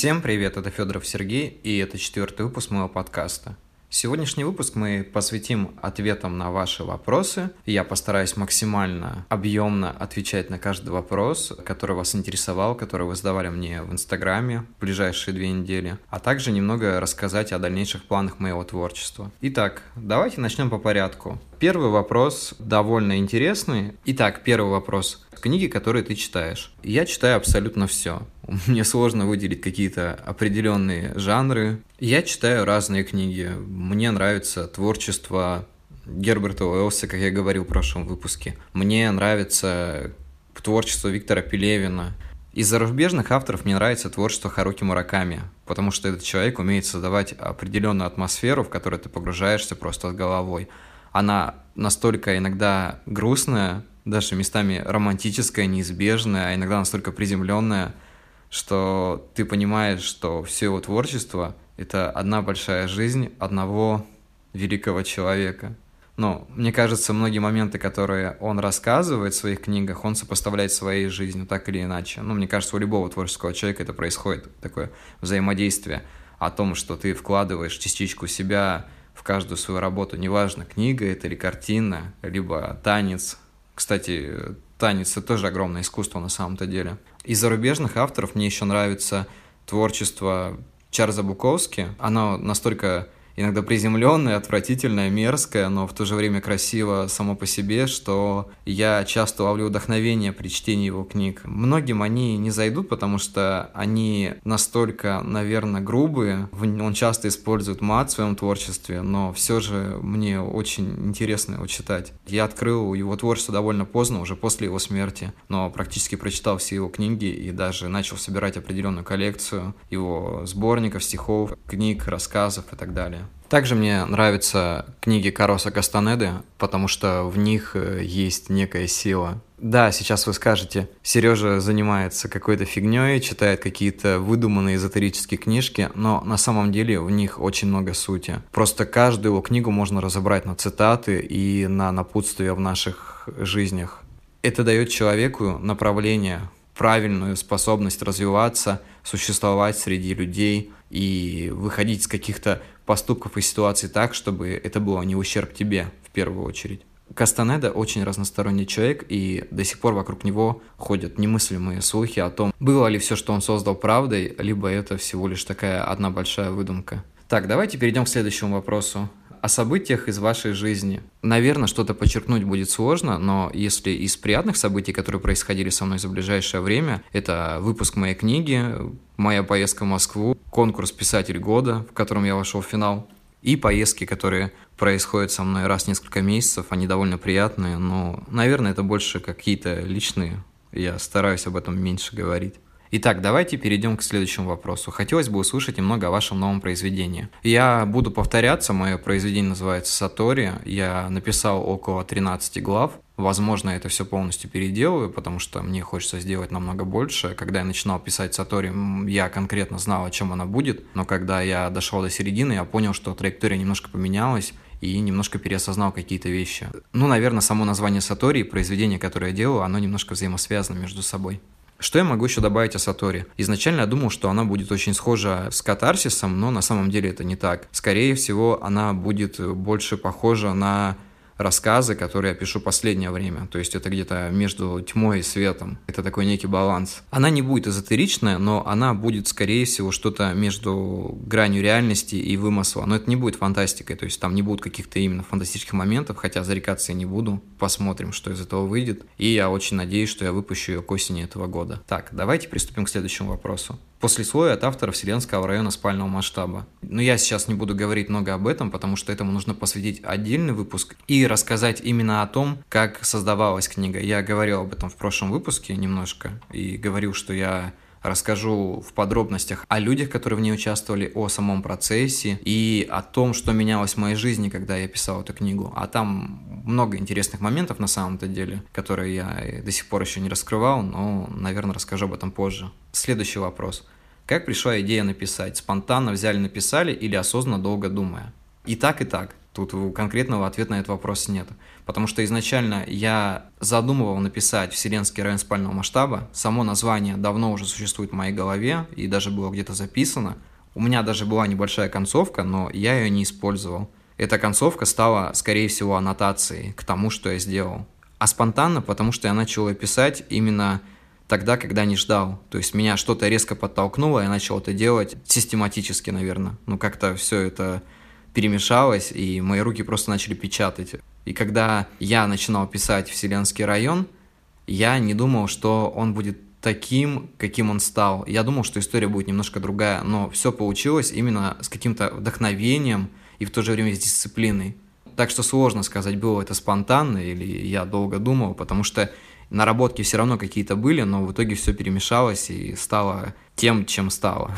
Всем привет, это Федоров Сергей, и это четвертый выпуск моего подкаста. Сегодняшний выпуск мы посвятим ответам на ваши вопросы. Я постараюсь максимально объемно отвечать на каждый вопрос, который вас интересовал, который вы задавали мне в Инстаграме в ближайшие две недели, а также немного рассказать о дальнейших планах моего творчества. Итак, давайте начнем по порядку. Первый вопрос довольно интересный. Итак, первый вопрос. Книги, которые ты читаешь. Я читаю абсолютно все. Мне сложно выделить какие-то определенные жанры. Я читаю разные книги. Мне нравится творчество Герберта Уэллса, как я говорил в прошлом выпуске. Мне нравится творчество Виктора Пелевина. Из зарубежных авторов мне нравится творчество Харуки Мураками, потому что этот человек умеет создавать определенную атмосферу, в которую ты погружаешься просто с головой она настолько иногда грустная, даже местами романтическая, неизбежная, а иногда настолько приземленная, что ты понимаешь, что все его творчество — это одна большая жизнь одного великого человека. Но мне кажется, многие моменты, которые он рассказывает в своих книгах, он сопоставляет своей жизнью так или иначе. Ну, мне кажется, у любого творческого человека это происходит, такое взаимодействие о том, что ты вкладываешь частичку себя в каждую свою работу, неважно, книга это или картина, либо танец. Кстати, танец — это тоже огромное искусство на самом-то деле. Из зарубежных авторов мне еще нравится творчество Чарльза Буковски. Оно настолько иногда приземленное, отвратительное, мерзкое, но в то же время красиво само по себе, что я часто ловлю вдохновение при чтении его книг. Многим они не зайдут, потому что они настолько, наверное, грубые. Он часто использует мат в своем творчестве, но все же мне очень интересно его читать. Я открыл его творчество довольно поздно, уже после его смерти, но практически прочитал все его книги и даже начал собирать определенную коллекцию его сборников, стихов, книг, рассказов и так далее. Также мне нравятся книги Кароса Кастанеды, потому что в них э, есть некая сила. Да, сейчас вы скажете, Сережа занимается какой-то фигней, читает какие-то выдуманные эзотерические книжки, но на самом деле в них очень много сути. Просто каждую его книгу можно разобрать на цитаты и на напутствия в наших жизнях. Это дает человеку направление, правильную способность развиваться, существовать среди людей и выходить из каких-то поступков и ситуаций так, чтобы это было не ущерб тебе в первую очередь. Кастанеда очень разносторонний человек, и до сих пор вокруг него ходят немыслимые слухи о том, было ли все, что он создал, правдой, либо это всего лишь такая одна большая выдумка. Так, давайте перейдем к следующему вопросу о событиях из вашей жизни. Наверное, что-то подчеркнуть будет сложно, но если из приятных событий, которые происходили со мной за ближайшее время, это выпуск моей книги, моя поездка в Москву, конкурс «Писатель года», в котором я вошел в финал, и поездки, которые происходят со мной раз в несколько месяцев, они довольно приятные, но, наверное, это больше какие-то личные. Я стараюсь об этом меньше говорить. Итак, давайте перейдем к следующему вопросу. Хотелось бы услышать немного о вашем новом произведении. Я буду повторяться, мое произведение называется «Сатори». Я написал около 13 глав. Возможно, это все полностью переделаю, потому что мне хочется сделать намного больше. Когда я начинал писать Сатори, я конкретно знал, о чем она будет, но когда я дошел до середины, я понял, что траектория немножко поменялась, и немножко переосознал какие-то вещи. Ну, наверное, само название Сатори и произведение, которое я делаю, оно немножко взаимосвязано между собой. Что я могу еще добавить о Сатори? Изначально я думал, что она будет очень схожа с катарсисом, но на самом деле это не так. Скорее всего, она будет больше похожа на рассказы, которые я пишу последнее время. То есть это где-то между тьмой и светом. Это такой некий баланс. Она не будет эзотеричная, но она будет, скорее всего, что-то между гранью реальности и вымысла. Но это не будет фантастикой, то есть там не будут каких-то именно фантастических моментов, хотя зарекаться я не буду. Посмотрим, что из этого выйдет. И я очень надеюсь, что я выпущу ее к осени этого года. Так, давайте приступим к следующему вопросу. Послесловие от автора Вселенского района спального масштаба. Но я сейчас не буду говорить много об этом, потому что этому нужно посвятить отдельный выпуск и рассказать именно о том, как создавалась книга. Я говорил об этом в прошлом выпуске немножко и говорил, что я расскажу в подробностях о людях, которые в ней участвовали, о самом процессе и о том, что менялось в моей жизни, когда я писал эту книгу. А там много интересных моментов на самом-то деле, которые я до сих пор еще не раскрывал, но, наверное, расскажу об этом позже. Следующий вопрос. Как пришла идея написать? Спонтанно взяли, написали или осознанно долго думая? И так, и так. Тут конкретного ответа на этот вопрос нет. Потому что изначально я задумывал написать «Вселенский район спального масштаба». Само название давно уже существует в моей голове и даже было где-то записано. У меня даже была небольшая концовка, но я ее не использовал. Эта концовка стала, скорее всего, аннотацией к тому, что я сделал. А спонтанно, потому что я начал ее писать именно тогда, когда не ждал. То есть меня что-то резко подтолкнуло, я начал это делать систематически, наверное. Ну, как-то все это перемешалось, и мои руки просто начали печатать. И когда я начинал писать «Вселенский район», я не думал, что он будет таким, каким он стал. Я думал, что история будет немножко другая, но все получилось именно с каким-то вдохновением и в то же время с дисциплиной. Так что сложно сказать, было это спонтанно или я долго думал, потому что наработки все равно какие-то были, но в итоге все перемешалось и стало тем, чем стало.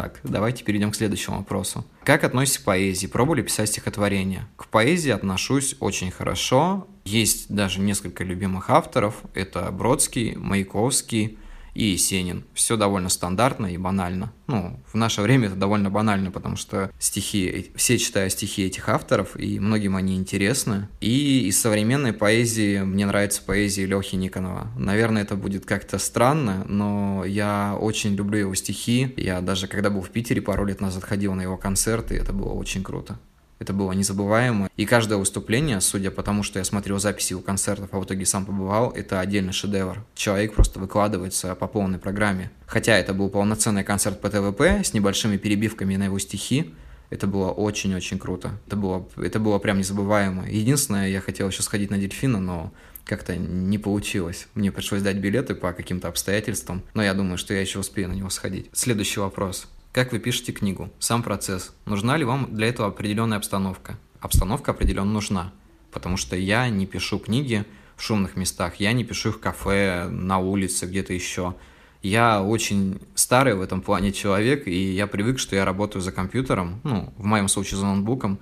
Так, давайте перейдем к следующему вопросу. Как относитесь к поэзии? Пробовали писать стихотворения? К поэзии отношусь очень хорошо. Есть даже несколько любимых авторов. Это Бродский, Маяковский, и Есенин. Все довольно стандартно и банально. Ну, в наше время это довольно банально, потому что стихи, все читают стихи этих авторов, и многим они интересны. И из современной поэзии мне нравится поэзия Лехи Никонова. Наверное, это будет как-то странно, но я очень люблю его стихи. Я даже когда был в Питере пару лет назад ходил на его концерты, и это было очень круто. Это было незабываемо. И каждое выступление, судя по тому, что я смотрел записи его концертов, а в итоге сам побывал, это отдельный шедевр. Человек просто выкладывается по полной программе. Хотя это был полноценный концерт по ТВП с небольшими перебивками на его стихи, это было очень-очень круто. Это было, это было прям незабываемо. Единственное, я хотел еще сходить на дельфина, но как-то не получилось. Мне пришлось дать билеты по каким-то обстоятельствам, но я думаю, что я еще успею на него сходить. Следующий вопрос. Как вы пишете книгу? Сам процесс. Нужна ли вам для этого определенная обстановка? Обстановка определенно нужна, потому что я не пишу книги в шумных местах, я не пишу их в кафе, на улице, где-то еще. Я очень старый в этом плане человек, и я привык, что я работаю за компьютером, ну, в моем случае за ноутбуком,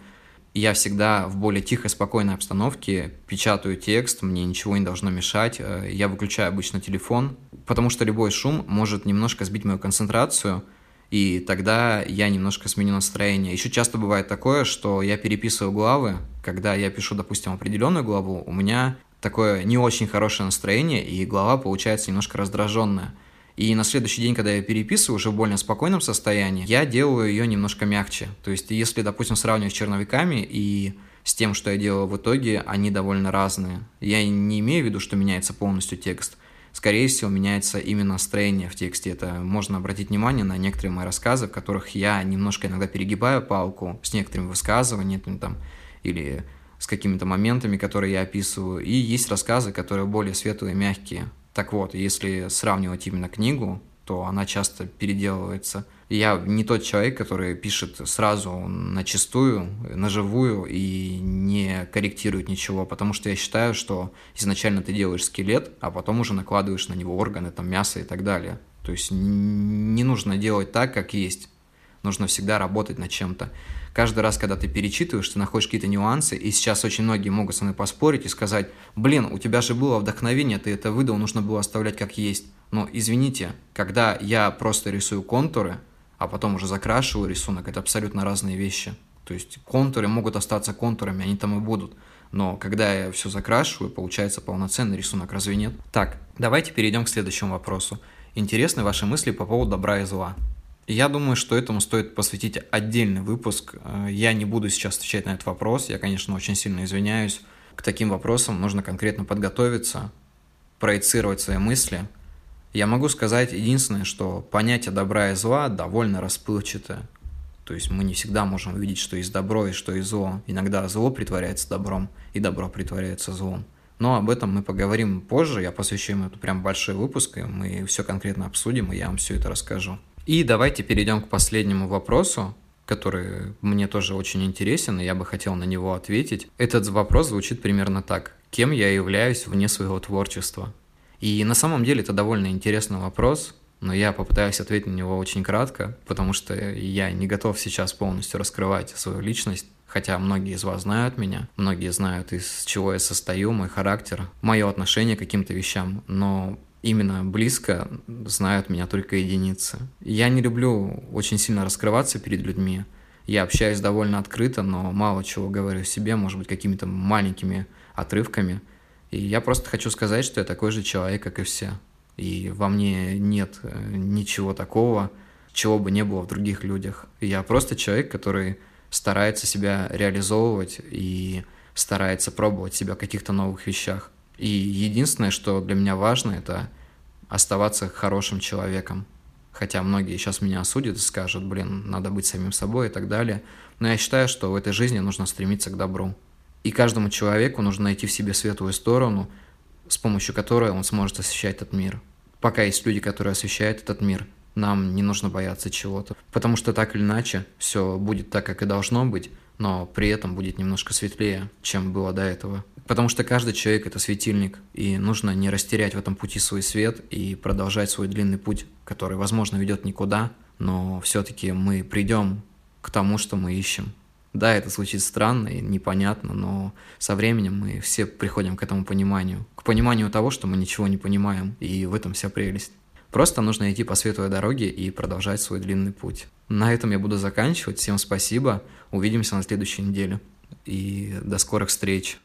и я всегда в более тихой, спокойной обстановке печатаю текст, мне ничего не должно мешать, э, я выключаю обычно телефон, потому что любой шум может немножко сбить мою концентрацию – и тогда я немножко сменю настроение. Еще часто бывает такое, что я переписываю главы, когда я пишу, допустим, определенную главу, у меня такое не очень хорошее настроение, и глава получается немножко раздраженная. И на следующий день, когда я переписываю уже в более спокойном состоянии, я делаю ее немножко мягче. То есть, если, допустим, сравнивать с черновиками и с тем, что я делаю в итоге, они довольно разные. Я не имею в виду, что меняется полностью текст, скорее всего, меняется именно настроение в тексте. Это можно обратить внимание на некоторые мои рассказы, в которых я немножко иногда перегибаю палку с некоторыми высказываниями там, или с какими-то моментами, которые я описываю. И есть рассказы, которые более светлые мягкие. Так вот, если сравнивать именно книгу, то она часто переделывается – я не тот человек, который пишет сразу на чистую, на живую и не корректирует ничего, потому что я считаю, что изначально ты делаешь скелет, а потом уже накладываешь на него органы, там, мясо и так далее. То есть не нужно делать так, как есть. Нужно всегда работать над чем-то. Каждый раз, когда ты перечитываешь, ты находишь какие-то нюансы, и сейчас очень многие могут со мной поспорить и сказать, блин, у тебя же было вдохновение, ты это выдал, нужно было оставлять как есть. Но извините, когда я просто рисую контуры, а потом уже закрашиваю рисунок, это абсолютно разные вещи. То есть контуры могут остаться контурами, они там и будут. Но когда я все закрашиваю, получается полноценный рисунок, разве нет? Так, давайте перейдем к следующему вопросу. Интересны ваши мысли по поводу добра и зла? Я думаю, что этому стоит посвятить отдельный выпуск. Э, я не буду сейчас отвечать на этот вопрос. Я, конечно, очень сильно извиняюсь. К таким вопросам нужно конкретно подготовиться, проецировать свои мысли – я могу сказать единственное, что понятие добра и зла довольно расплывчатое. То есть мы не всегда можем увидеть, что есть добро и что есть зло. Иногда зло притворяется добром, и добро притворяется злом. Но об этом мы поговорим позже, я посвящу ему это прям большой выпуск, и мы все конкретно обсудим, и я вам все это расскажу. И давайте перейдем к последнему вопросу, который мне тоже очень интересен, и я бы хотел на него ответить. Этот вопрос звучит примерно так. Кем я являюсь вне своего творчества? И на самом деле это довольно интересный вопрос, но я попытаюсь ответить на него очень кратко, потому что я не готов сейчас полностью раскрывать свою личность, хотя многие из вас знают меня, многие знают, из чего я состою, мой характер, мое отношение к каким-то вещам, но именно близко знают меня только единицы. Я не люблю очень сильно раскрываться перед людьми, Я общаюсь довольно открыто, но мало чего говорю себе, может быть, какими-то маленькими отрывками. И я просто хочу сказать, что я такой же человек, как и все. И во мне нет э, ничего такого, чего бы не было в других людях. Я просто человек, который старается себя реализовывать и старается пробовать себя в каких-то новых вещах. И единственное, что для меня важно, это оставаться хорошим человеком. Хотя многие сейчас меня осудят и скажут, блин, надо быть самим собой и так далее. Но я считаю, что в этой жизни нужно стремиться к добру. И каждому человеку нужно найти в себе светлую сторону, с помощью которой он сможет освещать этот мир. Пока есть люди, которые освещают этот мир, нам не нужно бояться чего-то. Потому что так или иначе все будет так, как и должно быть, но при этом будет немножко светлее, чем было до этого. Потому что каждый человек – это светильник, и нужно не растерять в этом пути свой свет и продолжать свой длинный путь, который, возможно, ведет никуда, но все-таки мы придем к тому, что мы ищем. Да, это звучит странно и непонятно, но со временем мы все приходим к этому пониманию. К пониманию того, что мы ничего не понимаем, и в этом вся прелесть. Просто нужно идти по светлой дороге и продолжать свой длинный путь. На этом я буду заканчивать. Всем спасибо. Увидимся на следующей неделе. И до скорых встреч.